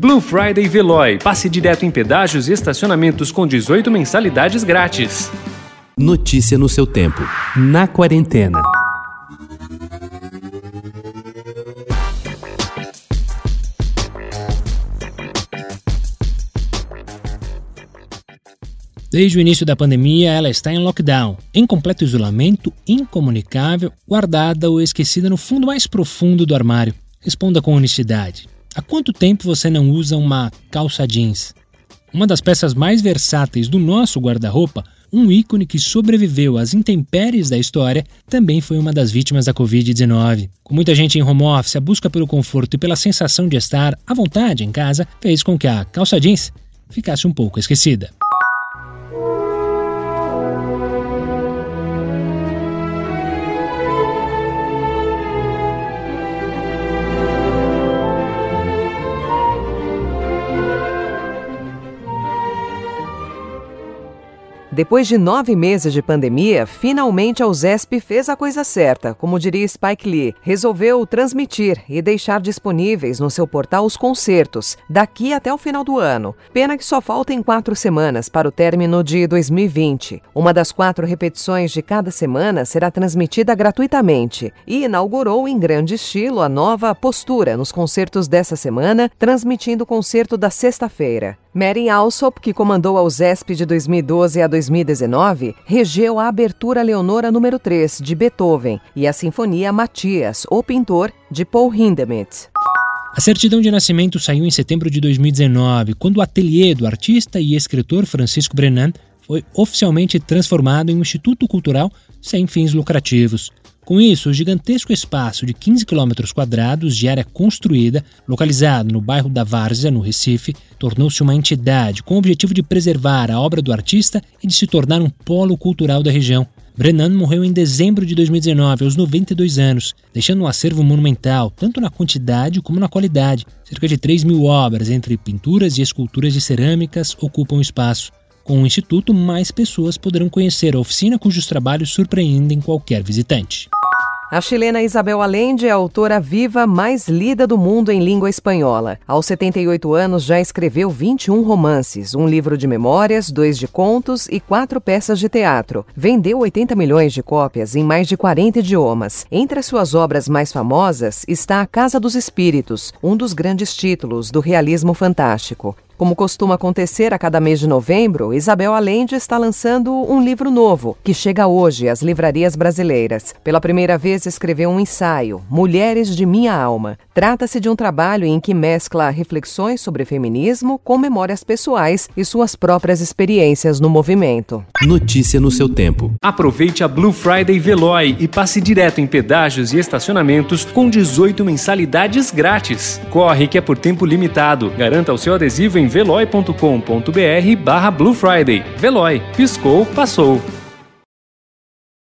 Blue Friday Veloy. Passe direto em pedágios e estacionamentos com 18 mensalidades grátis. Notícia no seu tempo. Na quarentena. Desde o início da pandemia, ela está em lockdown, em completo isolamento, incomunicável, guardada ou esquecida no fundo mais profundo do armário. Responda com honestidade. Há quanto tempo você não usa uma calça jeans? Uma das peças mais versáteis do nosso guarda-roupa, um ícone que sobreviveu às intempéries da história, também foi uma das vítimas da Covid-19. Com muita gente em home office, a busca pelo conforto e pela sensação de estar à vontade em casa fez com que a calça jeans ficasse um pouco esquecida. Depois de nove meses de pandemia, finalmente a USESP fez a coisa certa, como diria Spike Lee. Resolveu transmitir e deixar disponíveis no seu portal os concertos, daqui até o final do ano. Pena que só faltem quatro semanas para o término de 2020. Uma das quatro repetições de cada semana será transmitida gratuitamente e inaugurou em grande estilo a nova postura nos concertos dessa semana, transmitindo o concerto da sexta-feira. Mary Alsop, que comandou a USESP de 2012 a 2019, regeu a abertura Leonora número 3 de Beethoven e a Sinfonia Matias, o Pintor, de Paul Hindemith. A certidão de nascimento saiu em setembro de 2019, quando o ateliê do artista e escritor Francisco Brenan foi oficialmente transformado em um instituto cultural sem fins lucrativos. Com isso, o gigantesco espaço de 15 km quadrados de área construída, localizado no bairro da Várzea, no Recife, tornou-se uma entidade com o objetivo de preservar a obra do artista e de se tornar um polo cultural da região. Brennan morreu em dezembro de 2019, aos 92 anos, deixando um acervo monumental, tanto na quantidade como na qualidade. Cerca de 3 mil obras, entre pinturas e esculturas de cerâmicas, ocupam o espaço. Com o Instituto, mais pessoas poderão conhecer a oficina cujos trabalhos surpreendem qualquer visitante. A chilena Isabel Allende é a autora viva mais lida do mundo em língua espanhola. Aos 78 anos, já escreveu 21 romances, um livro de memórias, dois de contos e quatro peças de teatro. Vendeu 80 milhões de cópias em mais de 40 idiomas. Entre as suas obras mais famosas está A Casa dos Espíritos, um dos grandes títulos do realismo fantástico. Como costuma acontecer a cada mês de novembro, Isabel Allende está lançando um livro novo, que chega hoje às livrarias brasileiras. Pela primeira vez escreveu um ensaio, Mulheres de Minha Alma. Trata-se de um trabalho em que mescla reflexões sobre feminismo com memórias pessoais e suas próprias experiências no movimento. Notícia no seu tempo. Aproveite a Blue Friday Veloy e passe direto em pedágios e estacionamentos com 18 mensalidades grátis. Corre que é por tempo limitado. Garanta o seu adesivo em veloy.com.br barra Blue Friday. Veloy. Piscou, passou.